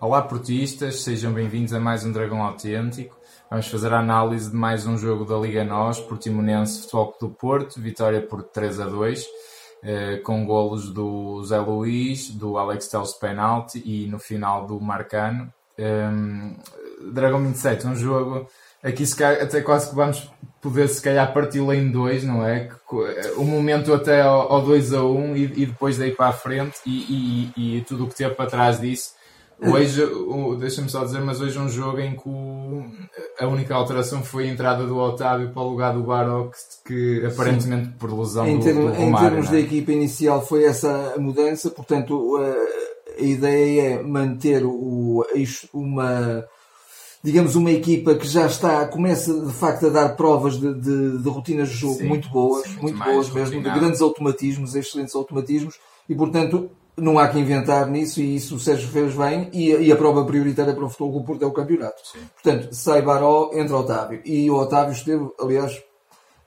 Olá portistas, sejam bem-vindos a mais um Dragão Autêntico. Vamos fazer a análise de mais um jogo da Liga NOS, Portimonense Futebol do Porto, vitória por 3 a 2, eh, com golos do Zé Luís, do Alex Teles penalti e no final do Marcano. Um, Dragão 27, um jogo aqui se calhar, até quase que vamos poder se calhar parti-lo em dois, não é? O momento até ao, ao 2 a 1 e, e depois daí para a frente e, e, e tudo o que teve para trás disso Hoje, deixa-me só dizer, mas hoje é um jogo em que o, a única alteração foi a entrada do Otávio para o lugar do Baroque, que aparentemente Sim. por lesão em do, termo, do Romário, Em termos é? da equipa inicial foi essa a mudança, portanto a, a ideia é manter o, uma digamos, uma equipa que já está, começa de facto a dar provas de, de, de rotinas de jogo sim, muito boas, sim, muito, muito boas mesmo, de grandes automatismos, excelentes automatismos, e portanto não há que inventar nisso e isso o Sérgio fez bem e, e a prova prioritária para o futebol do Porto é o campeonato. Sim. Portanto, sai Baró, entra Otávio. E o Otávio esteve, aliás,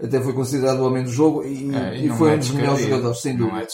até foi considerado o homem do jogo e, é, e, e foi é um dos melhores jogadores, sem dúvida. É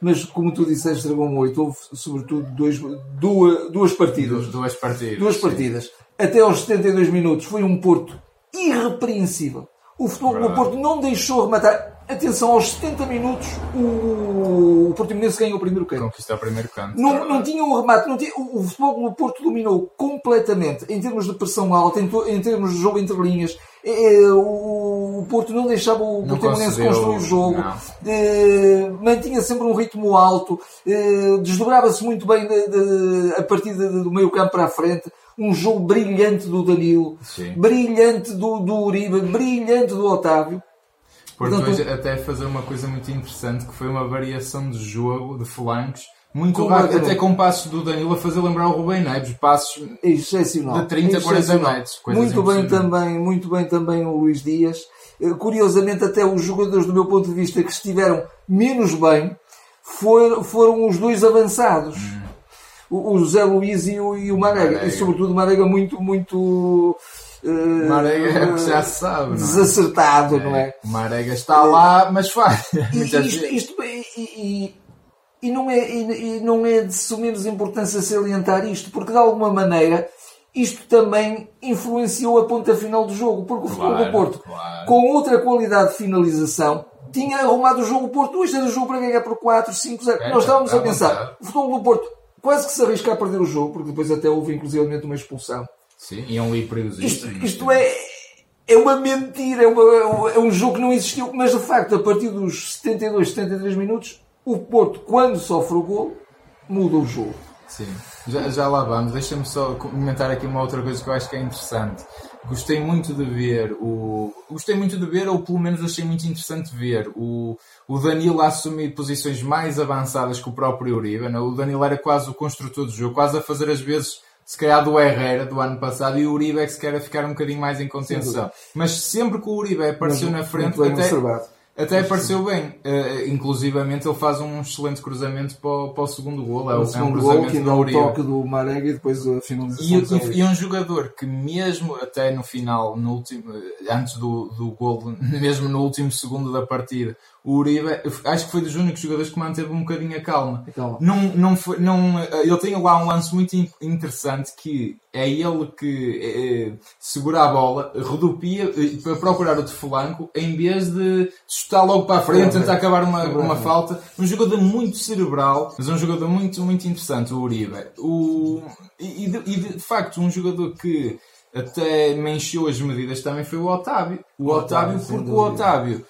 Mas como tu disseste, Dragão 8, houve sobretudo dois, duas, duas partidas. Duas partidas. Duas partidas. Até aos 72 minutos foi um Porto irrepreensível. O futebol do Porto não deixou rematar atenção, aos 70 minutos o, o Portimonense ganhou o primeiro canto. Conquistou o primeiro canto. Não, não tinha um remate, não tinha, o, o futebol do Porto dominou completamente em termos de pressão alta, em, em termos de jogo entre linhas. É, é o, o, Porto não deixava o não Portimonense construir o jogo, é, mantinha sempre um ritmo alto, é, desdobrava-se muito bem de, de, a partir de, do meio campo para a frente um jogo brilhante do Danilo, Sim. brilhante do, do Uribe, brilhante do Otávio. Porto hoje até fazer uma coisa muito interessante que foi uma variação de jogo de flancos muito rápido, até com passos do Danilo a fazer lembrar o Rubem Neves, passos Excepcional. de 30 a 40 metros. Muito bem também, muito bem também o Luís Dias. Eh, curiosamente até os jogadores do meu ponto de vista que estiveram menos bem foram, foram os dois avançados. Hum. O, o José Luís e o, e o Marega. Marega. E sobretudo o Marega muito, muito Uh, Marega é o que já se sabe, não é? Desacertado, é. não é? Marega está lá, mas faz. isto, isto, e, e, e, não é, e, não é de sumenos importância salientar isto, porque de alguma maneira isto também influenciou a ponta final do jogo, porque o futebol do Porto, claro. com outra qualidade de finalização, tinha arrumado o jogo. O Porto, hoje era o jogo para ganhar por 4, 5, 0. É, Nós estávamos a pensar, o futebol do Porto quase que se arrisca a perder o jogo, porque depois até houve inclusive uma expulsão. Sim, e é um livro perigosíssimo. Isto, isto é, é uma mentira, é, uma, é um jogo que não existiu, mas de facto, a partir dos 72, 73 minutos, o Porto, quando sofre o gol, muda o jogo. Sim, já, já lá vamos. Deixa-me só comentar aqui uma outra coisa que eu acho que é interessante. Gostei muito de ver o. Gostei muito de ver, ou pelo menos achei muito interessante ver o, o Danilo a assumir posições mais avançadas que o próprio Uribe. Não? O Danilo era quase o construtor do jogo, quase a fazer às vezes se calhar do Herrera do ano passado e o Uribe é que se quer ficar um bocadinho mais em contenção. Mas sempre que o Uribe apareceu Mas, na frente, até, até apareceu bem. Uh, inclusivamente ele faz um excelente cruzamento para o, para o segundo gol. É, o, é um cruzamento gol que dá o toque do Marega e depois a finalização. E, e, e, um jogador que mesmo até no final, no último, antes do, do gol, mesmo no último segundo da partida, o Uribe, acho que foi dos únicos jogadores que manteve um bocadinho a calma. Não, não foi, não, ele tem lá um lance muito interessante que é ele que é, segura a bola, rodopia eh, para procurar outro flanco, em vez de chutar logo para a frente, tentar acabar uma, uma falta. Um jogador muito cerebral, mas um jogador muito, muito interessante, o Uribe. O, e, de, e de facto, um jogador que até me encheu as medidas também foi o Otávio. O, o Otávio, Otávio porque o Otávio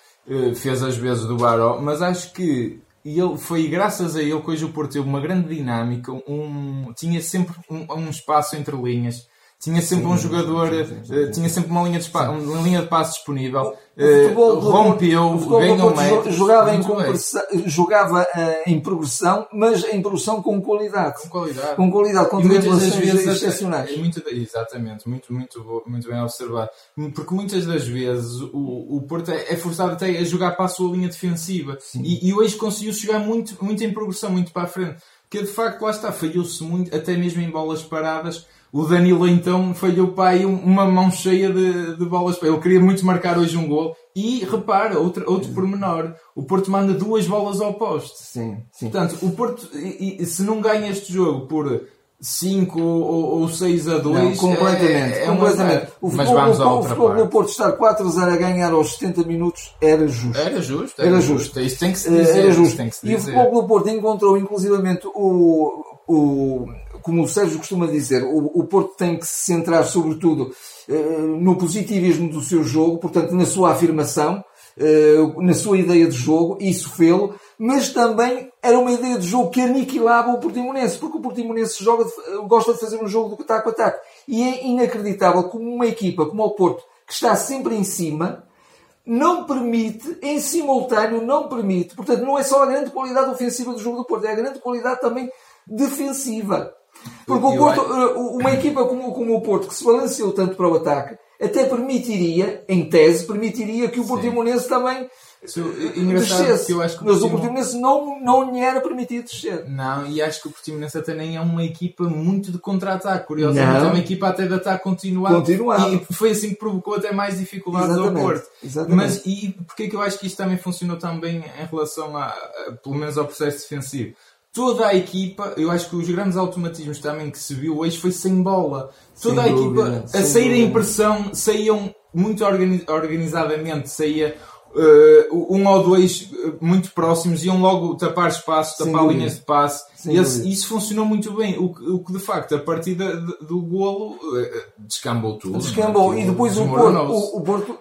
fez as vezes do Baró, mas acho que ele, foi graças a ele que hoje o Porto teve uma grande dinâmica, um, tinha sempre um, um espaço entre linhas, tinha sempre sim, um jogador, sim, sim, uh, tinha sempre uma linha de, uma linha de passe disponível, uh, rompeu, ganhou méritos. Jogava, em, jogava uh, em progressão, mas em progressão com qualidade. Com qualidade. Com qualidade, com muitas vezes excepcionais. Muito, exatamente, muito, muito, muito bem observado. Porque muitas das vezes o, o Porto é, é forçado até a jogar para a sua linha defensiva. E, e hoje conseguiu chegar muito, muito em progressão, muito para a frente. Que de facto lá está, falhou-se muito, até mesmo em bolas paradas o Danilo então falhou para aí uma mão cheia de, de bolas. Ele queria muito marcar hoje um gol. E repara, outro, outro pormenor: o Porto manda duas bolas ao poste. Sim, sim. Portanto, o Porto, e, e, se não ganha este jogo por 5 ou, ou 6 a 2. Não, completamente. É, é completamente. Uma... O mas vamos ao o futebol do Porto estar 4 a 0 a ganhar aos 70 minutos era justo. Era justo. Era, era justo. justo. Isso tem que se dizer. Era justo. Tem que se dizer. E o futebol do Porto encontrou inclusivamente o, o como o Sérgio costuma dizer, o, o Porto tem que se centrar sobretudo eh, no positivismo do seu jogo, portanto na sua afirmação, eh, na sua ideia de jogo, isso fê-lo, mas também era uma ideia de jogo que aniquilava o Portimonense, porque o Portimonense joga, gosta de fazer um jogo do ataque a ataque. E é inacreditável como uma equipa como o Porto, que está sempre em cima, não permite, em simultâneo, não permite. Portanto, não é só a grande qualidade ofensiva do jogo do Porto, é a grande qualidade também defensiva. Porque o Porto, eh, uma equipa como, como o Porto, que se balanceou tanto para o ataque, até permitiria, em tese, permitiria que o Portimonense também So, descesse. Mas o Portimonense não, não lhe era permitido descer. Não, e acho que o Portimonense até nem é uma equipa muito de contra-ataque. Curiosamente, não. é uma equipa até de ataque continuado. continuado. E foi assim que provocou até mais dificuldades Exatamente. ao Porto. Exatamente. Mas e porque é que eu acho que isto também funcionou tão bem em relação a pelo menos ao processo defensivo? Toda a equipa, eu acho que os grandes automatismos também que se viu hoje foi sem bola. Toda sem a dúvida, equipa a sair em pressão saíam muito organizadamente, saía uh, um ou dois uh, muito próximos, iam logo tapar espaço, tapar linhas de passe. Esse, isso funcionou muito bem. O, o que de facto, a partir da, do golo, uh, descambou tudo. Descambou. E depois o Porto, o, o Porto,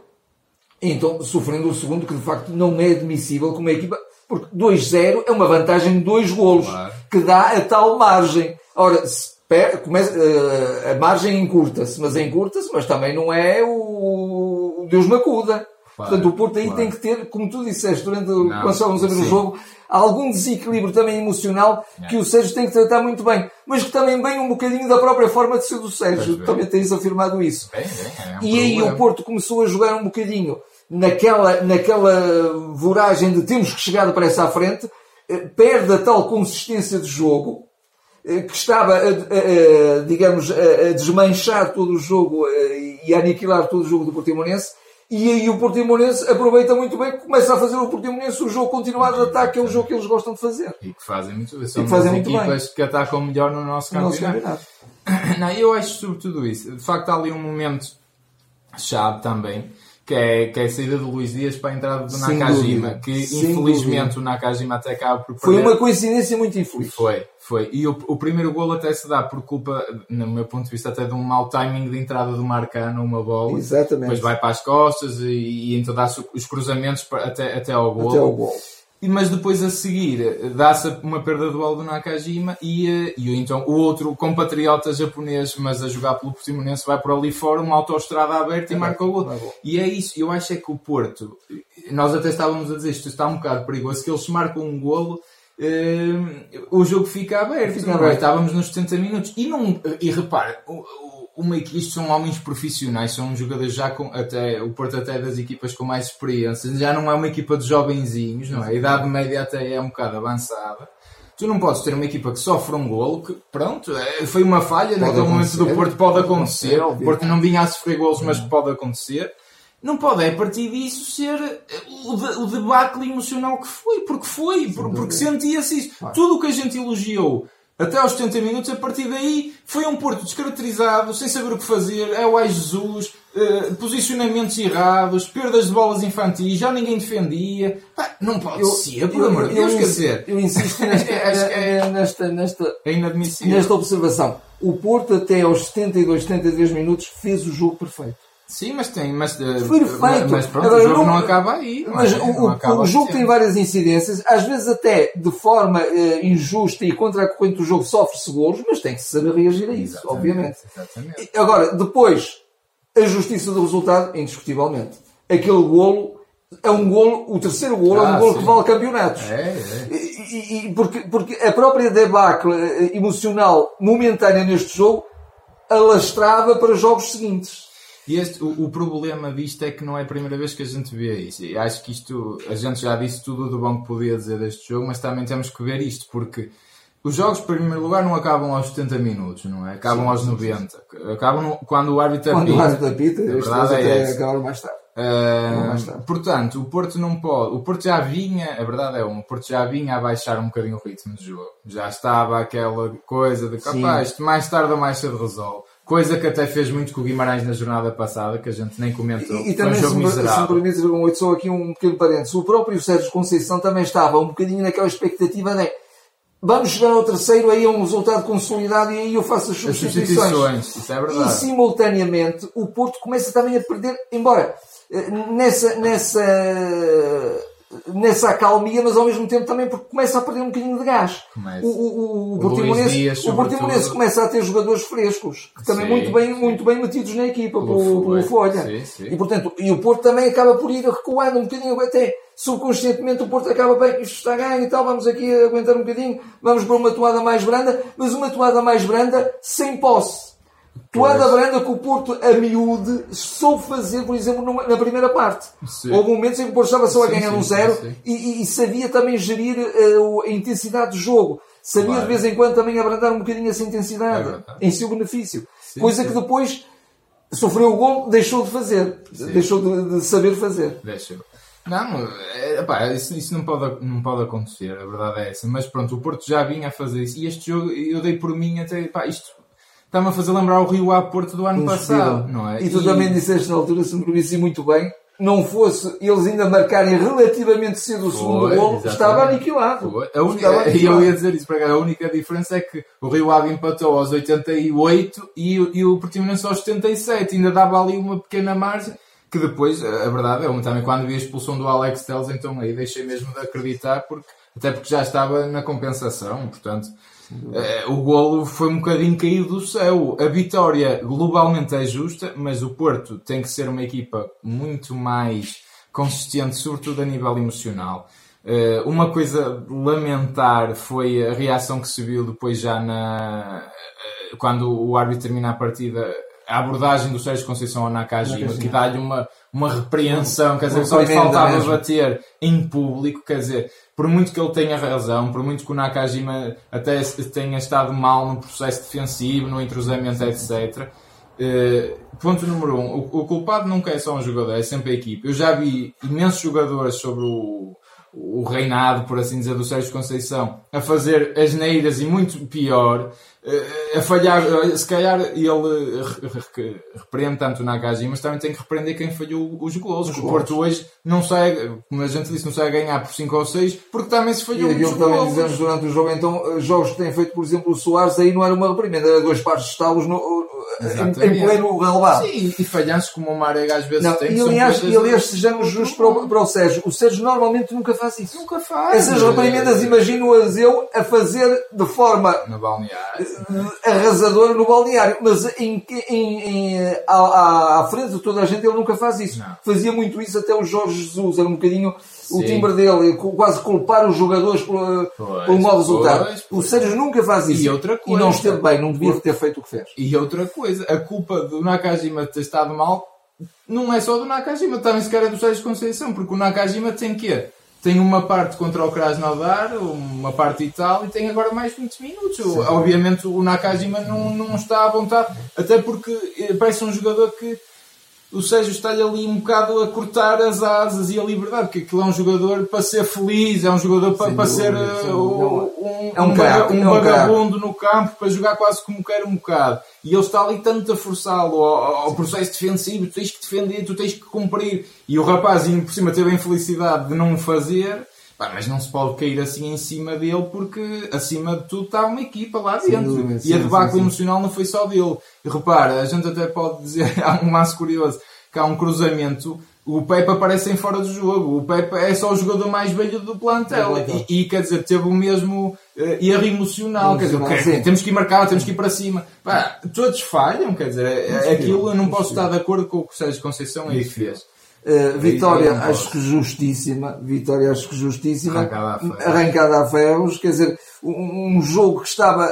então, sofrendo o segundo, que de facto não é admissível como a equipa porque 2-0 é uma vantagem de dois golos, claro. que dá a tal margem. Ora, per, começa, uh, a margem encurta-se, mas encurta-se, mas também não é o, o Deus Macuda. Claro, Portanto, o Porto aí claro. tem que ter, como tu disseste durante não, quando estávamos a ver o jogo, algum desequilíbrio também emocional é. que o Sérgio tem que tratar muito bem, mas que também vem um bocadinho da própria forma de ser do Sérgio. Também tens afirmado isso. Bem, bem, é um e aí o Porto começou a jogar um bocadinho naquela, naquela voragem de temos que chegar depressa à frente, eh, perde a tal consistência de jogo eh, que estava, a, a, a, digamos, a, desmanchar todo o jogo eh, e a aniquilar todo o jogo do Portimonense. E aí o Portimonense aproveita muito bem, começa a fazer o Portimonense o jogo continuado de ataque, que é o jogo que eles gostam de fazer. E que fazem muito bem. São as equipas bem. que atacam melhor no nosso campeonato. No nosso campeonato. Não, eu acho sobretudo isso. De facto, há ali um momento chave também que é, que é a saída do Luís Dias para a entrada do Sem Nakajima, dúvida. que Sem infelizmente dúvida. o Nakajima até acaba por perder. Foi uma coincidência muito infeliz. Foi, foi. E o, o primeiro golo até se dá por culpa, no meu ponto de vista, até de um mau timing de entrada do Marcano, uma bola. Exatamente. Depois vai para as costas e, e então dá os cruzamentos até, até ao golo. Até ao golo mas depois a seguir dá-se uma perda do Nakajima e, eh, e então o outro compatriota japonês, mas a jogar pelo Portimonense, vai por ali fora, uma autoestrada aberta e marca o gol. E é isso, eu acho é que o Porto, nós até estávamos a dizer isto está um bocado perigoso, que eles marcam um golo Uh, o jogo fica aberto. Fica é? aberto. Estávamos nos 70 minutos. E, não, e repare, isto são homens profissionais, são jogadores já com até o Porto até das equipas com mais experiência, já não é uma equipa de jovenzinhos, não é? A idade média até é um bocado avançada. Tu não podes ter uma equipa que sofre um golo, que pronto, é, foi uma falha pode naquele momento do Porto, pode acontecer. O Porto não vinha a sofrer golos, mas pode acontecer. Não pode, é a partir disso ser eh, o, de, o debacle emocional que foi, porque foi, porque sentia-se isso. Tudo o que a gente elogiou até aos 70 minutos, a partir daí foi um Porto descaracterizado, sem saber o que fazer, é o ai Jesus, uh, posicionamentos errados, perdas de bolas infantis, já ninguém defendia. Pá, não pode eu, ser, por amor de Deus, quer dizer. Eu insisto nesta, é, é, nesta, nesta, é inadmissível. nesta observação. O Porto, até aos 72, 73 minutos, fez o jogo perfeito. Sim, mas tem, mas, eh, Perfeito. mas pronto, Agora, o jogo não, não acaba aí. Mas é? o, acaba o jogo tem várias incidências, às vezes até de forma uh, injusta e contra a corrente do jogo sofre-se golos, mas tem que saber reagir a isso, exatamente, obviamente. Exatamente. Agora, depois, a justiça do resultado, indiscutivelmente. Aquele golo é um golo, o terceiro golo ah, é um ah, golo sim. que vale campeonatos. É, é. E, e, porque, porque a própria debacle eh, emocional momentânea neste jogo alastrava para jogos seguintes. E este, o, o, problema disto é que não é a primeira vez que a gente vê isso. E acho que isto, a gente já disse tudo do bom que podia dizer deste jogo, mas também temos que ver isto, porque os jogos, em primeiro lugar, não acabam aos 70 minutos, não é? Acabam sim, aos 90. Sim. Acabam no, quando o árbitro apita. Quando o árbitro apita, é acabaram mais tarde. Uh, portanto, o Porto não pode. O Porto já vinha, a verdade é uma, o Porto já vinha a baixar um bocadinho o ritmo de jogo. Já estava aquela coisa de capaz, mais tarde ou mais cedo resolve. Coisa que até fez muito com o Guimarães na jornada passada, que a gente nem comentou. E, e também, um jogo se, me permites, um, só aqui um pequeno parênteses. O próprio Sérgio Conceição também estava um bocadinho naquela expectativa de vamos chegar ao terceiro, aí é um resultado consolidado e aí eu faço as substituições. As substituições isso é verdade. E simultaneamente o Porto começa também a perder, embora eh, nessa, nessa nessa acalmia, mas ao mesmo tempo também porque começa a perder um bocadinho de gás. Começa. O, o, o, o Portimonense, o Portimonense começa a ter jogadores frescos, que também sim, muito bem, sim. muito bem metidos na equipa, pelo, pelo Folha. Sim, e portanto, e o Porto também acaba por ir recuando um bocadinho, até subconscientemente o Porto acaba bem, isto está ganho e tal, vamos aqui aguentar um bocadinho, vamos para uma toada mais branda, mas uma toada mais branda sem posse. Toada branda que o Porto, a miúde, soube fazer, por exemplo, numa, na primeira parte. Sim. Houve momentos em que o Porto estava só a ganhar sim, um zero e, e, e, sabia também gerir uh, a intensidade do jogo. Sabia claro. de vez em quando também abrandar um bocadinho essa intensidade é em seu benefício. Sim, Coisa que depois sofreu o gol, deixou de fazer. Deixou de, de, saber fazer. Deixou. Não, é, pá, isso, isso, não, pode, não pode acontecer, a verdade é essa. Mas pronto, o Porto já vinha a fazer isso. E este jogo, eu dei por mim até, pá, isto está-me a fazer lembrar o Rio A Porto do ano passado, não é? E tu e... também disseste na altura, se me permisi muito bem, não fosse eles ainda marcarem relativamente cedo o segundo Foi, gol, estava aniquilado. Foi. A única, estava aniquilado. Eu ia dizer isso para cá, a única diferença é que o Rio Ave empatou aos 88 e, e o Portimonense aos 77, ainda dava ali uma pequena margem que depois, a verdade é, também quando vi a expulsão do Alex Telles, então aí deixei mesmo de acreditar, porque, até porque já estava na compensação, portanto, o golo foi um bocadinho caído do céu. A vitória globalmente é justa, mas o Porto tem que ser uma equipa muito mais consistente, sobretudo a nível emocional. Uh, uma coisa lamentar foi a reação que se viu depois já na uh, quando o árbitro termina a partida a abordagem do Sérgio Conceição ao Nakajima, que dá-lhe uma, uma repreensão, quer dizer, só lhe faltava bater em público, quer dizer, por muito que ele tenha razão, por muito que o Nakajima até tenha estado mal no processo defensivo, no entrosamento, etc. Uh, ponto número um, o, o, culpado nunca é só um jogador, é sempre a equipe. Eu já vi imensos jogadores sobre o, o reinado, por assim dizer, do Sérgio Conceição a fazer asneiras e muito pior eh, a falhar, eh, se calhar ele repreende tanto o Nakajima, mas também tem que repreender quem falhou os gols. Os o Porto hoje não sai, como a gente disse, não sai a ganhar por 5 ou 6, porque também se falhou e aquilo também dizemos durante o jogo, então, jogos que tem feito, por exemplo, o Soares, aí não era uma reprimenda, era dois pares de estalos no, em, em pleno relevado. Sim, e falhanças como o Marega às vezes não, tem. E aliás, e aliás sejamos justos para o, para o Sérgio. O Sérgio normalmente nunca faz isso. Nunca faz. Essas reprimendas imagino-as eu a fazer de forma no balneário. Arrasadora no balneário. Mas em, em, em, à, à, frente de toda a gente ele nunca faz isso. Não. Fazia muito isso até o Jorge Jesus. Era um bocadinho Sim. o timbre dele, quase culpar os jogadores pelo, pois, pelo mau resultado. Pois, pois. O Sérgio nunca faz isso. E outra coisa. E não esteve bem, não devia ter feito o que fez. E outra coisa, a culpa do Nakajima ter estado mal não é só do Nakajima, também se calhar é do Sérgio Conceição, porque o Nakajima tem que tem uma parte contra o Krasnodar, uma parte e tal, e tem agora mais 20 minutos. Sim. Obviamente o Nakajima não, não está à vontade, até porque eh, parece um jogador que o Sérgio está-lhe ali um bocado a cortar as asas e a liberdade, porque aquilo é um jogador para ser feliz, é um jogador para, para ser uh, um, é um, um, crack, um, um vagabundo no campo, para jogar quase como quer um bocado. E ele está ali tanto a forçá-lo ao, ao, processo defensivo, tu tens que defender, tu tens que cumprir. E o rapazinho por cima teve a infelicidade de não o fazer, Pá, mas não se pode cair assim em cima dele porque acima de tudo está uma equipa lá dentro. Sim, sim, e a debacle emocional não foi só dele. E repara, a gente até pode dizer, há um lance curioso, que há um cruzamento, o Pepe aparece em fora do jogo. O Pepe é só o jogador mais velho do plantel. E, e, quer dizer, teve o mesmo uh, erro emocional. Quer dizer, okay, temos que ir marcar, temos que ir para cima. Pá, todos falham, quer dizer, é, aquilo eu não posso estar de acordo com o que o Sérgio Conceição aí fez. Uh, vitória, acho que justíssima. Vitória, acho que justíssima. Arrancada a ferros. Quer dizer, um, um, jogo que estava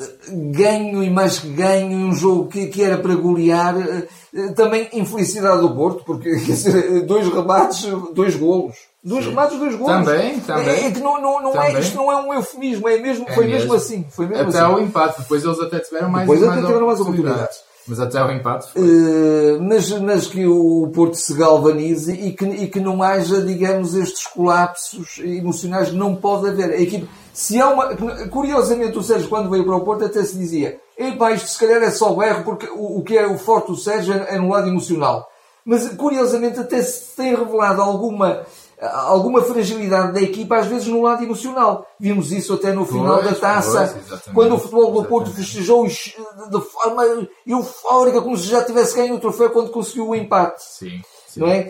eh, ganho e mais que ganho, um jogo que, que era para golear. Uh, também infelicidade do Porto, porque quer dizer, dois rebates, dois golos. Dois remates, dois golos. Também, também. É, é que não, não, não é, também. É, isto não é um eufemismo, é mesmo, é foi mesmo, mesmo assim. Foi mesmo até assim. ao empate, depois eles até tiveram mais Depois mais até tiveram mais oportunidades. Mas até o empate. Uh, mas, mas que o Porto se galvanize e que, e que não haja, digamos, estes colapsos emocionais. Não pode haver. A equipe, se há uma, curiosamente, o Sérgio, quando veio para o Porto, até se dizia: Epá, isto se calhar é só o erro, porque o, o que é o forte do Sérgio é, é no lado emocional. Mas, curiosamente, até se tem revelado alguma alguma fragilidade da equipa, às vezes no lado emocional. Vimos isso até no final pois, da taça, pois, quando o futebol do Porto festejou de forma eufórica, como se já tivesse ganho o troféu quando conseguiu o empate. Sim, sim não é?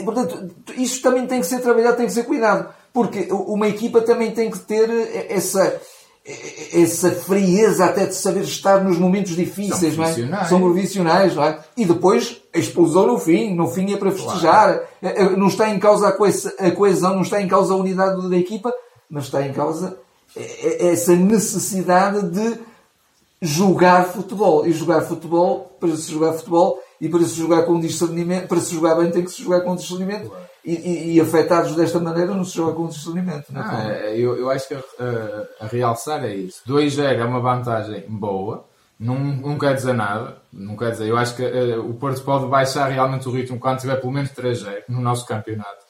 E, portanto, isso também tem que ser trabalhado, tem que ser cuidado, porque uma equipa também tem que ter essa essa frieza até de saber estar nos momentos difíceis, São não é? São profissionais, não é? E depois a explosão no fim, no fim é para festejar. Claro. É, é, não está em causa a coesão, não está em causa a unidade da equipa, mas está em causa é, essa necessidade de jogar futebol. E jogar futebol, para se jogar futebol e para se jogar com discernimento, para se jogar bem tem que se jogar com discernimento. Claro e, e, e, afetados desta maneira não se joga com discernimento. Não é? ah, é, eu, eu acho que a, a, a realçar é isso. 2-0 é uma vantagem boa, não, não quer dizer nada. Não quer dizer, eu acho que uh, o Porto pode baixar realmente o ritmo quando tiver pelo menos 3-0 no nosso campeonato.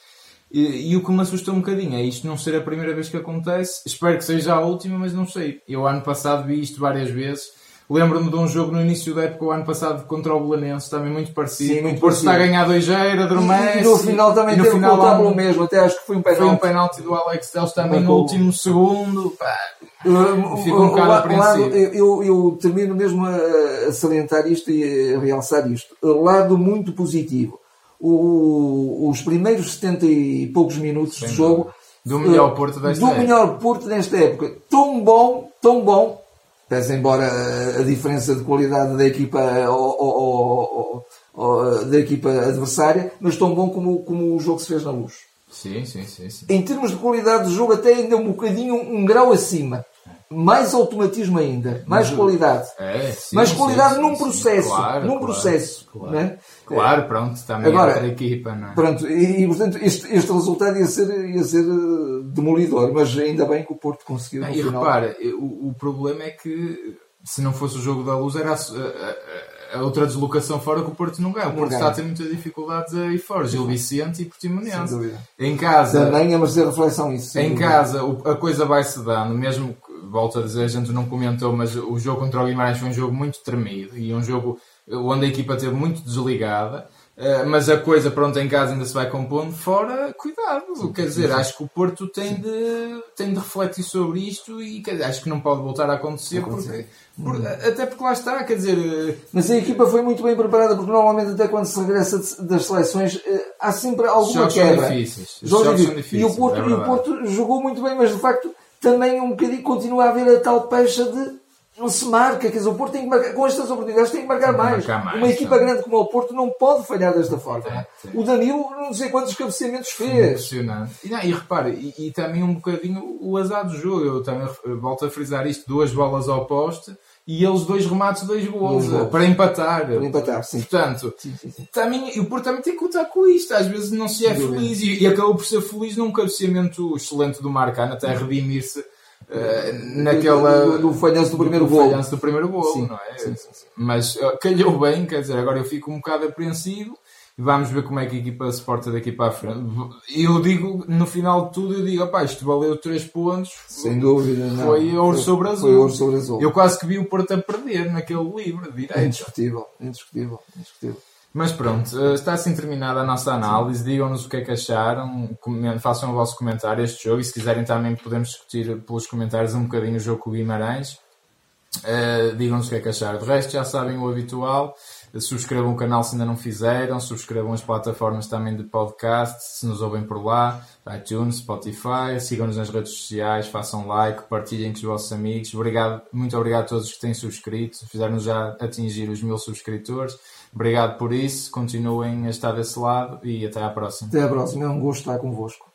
E, e, o que me assustou um bocadinho é isto não ser a primeira vez que acontece. Espero que seja a última, mas não sei. Eu ano passado vi isto várias vezes Lembro-me de um jogo no início da época, o ano passado, contra o Belenense, também muito parecido. Sim, muito o Porto está a ganhar 2-0, adormece. E, e no final também no teve final, que pelo mesmo, até acho que foi um penalti. Foi um penalti do Alex Telles também no último segundo. Pá, uh, fico um bocado apreensivo. Eu, eu termino mesmo a, salientar isto e a realçar isto. Lado muito positivo. O, os primeiros 70 e poucos minutos Sem de jogo. Do melhor Porto desta do época. Do melhor Porto desta época. Tão bom, tão bom, pese embora a diferença de qualidade da equipa ou, ou, ou, da equipa adversária, mas tão bom como, como o jogo se fez na luz. Sim, sim, sim, sim. Em termos de qualidade de jogo, até ainda um bocadinho, um grau acima. Mais automatismo ainda, mais mas, qualidade. É, sim, mais qualidade sim, num processo. Claro, num claro, processo. Claro, né? claro pronto, também Agora, outra equipa, não é? Pronto, e, e portanto este, este resultado ia ser, ia ser eh, demolidor, mas ainda bem que o Porto conseguiu. e final. repara, o, o problema é que se não fosse o jogo da luz, era a, a, a outra deslocação fora que o Porto não ganha. O Porto está a ter muitas dificuldades aí fora. Gil Vicente e Portimonense. Em casa. Também é merecer reflexão isso. Em casa, a coisa vai-se dando, mesmo volto a dizer, a gente não comentou, mas o jogo contra o Guimarães foi um jogo muito tremido e um jogo onde a equipa esteve muito desligada. Uh, mas a coisa, pronto, em casa ainda se vai compondo. Fora, cuidado. Sim, quer dizer, sim. acho que o Porto tem de, tem de refletir sobre isto e quer, acho que não pode voltar a acontecer, porque, porque, até porque lá está, quer dizer. Eh, mas a equipa foi muito bem preparada, porque normalmente, até quando se regressa das seleções, eh, há sempre alguma jogos quebra. São difíceis. Os jogos, jogos são difíceis. E o, Porto, é e o Porto jogou muito bem, mas de facto também um bocadinho continua a haver a tal pecha de não se marca, quer dizer, o Porto tem que marcar, com estas oportunidades tem que marcar, tem mais. marcar mais. Uma equipa grande como o Porto não pode falhar desta forma. É, o Danilo, não sei quantos cabeceamentos fez. Impressionante. E, não, e repare, e, e, também um bocadinho o azar do jogo. Eu também volto a frisar isto: duas bolas ao poste e eles dois remates, dois gols, gols. para empatar. Para empatar, sim. Portanto, sim, sim, sim. Também, o Porto também tem que contar com isto. Às vezes não se é feliz e, e acabou por ser feliz num cabeceamento excelente do Marcano, até redimir-se Uh, naquela do, do, falhanço do primeiro gol falhanço do primeiro gol não é sim, sim, sim. mas uh, calhou bem quer dizer agora eu fico um bocado apreensivo e vamos ver como é que a equipa se porta daqui para a frente eu digo no final de tudo eu digo opá, isto valeu 3 pontos sem dúvida foi não. ouro sobre azul foi ouro sobre azul eu quase que vi o Porto a perder naquele livro direito indiscutível indiscutível indiscutível mas pronto, eh, está assim terminada a nossa análise. Digam-nos o que é que acharam, façam o vosso comentário este jogo e se quiserem também podemos discutir pelos comentários um bocadinho o jogo com o Guimarães. Uh, Digam-nos o que é que acharam. De resto, já sabem o habitual. Subscrevam o canal se ainda não fizeram, subscrevam as plataformas também de podcast, se nos ouvem por lá, iTunes, Spotify, sigam-nos nas redes sociais, façam like, partilhem com os vossos amigos. Obrigado, muito obrigado a todos que têm subscrito, fizeram-nos já atingir os mil subscritores. Obrigado por isso, continuem a estar desse lado e até à próxima. Até à próxima, é um gosto estar convosco.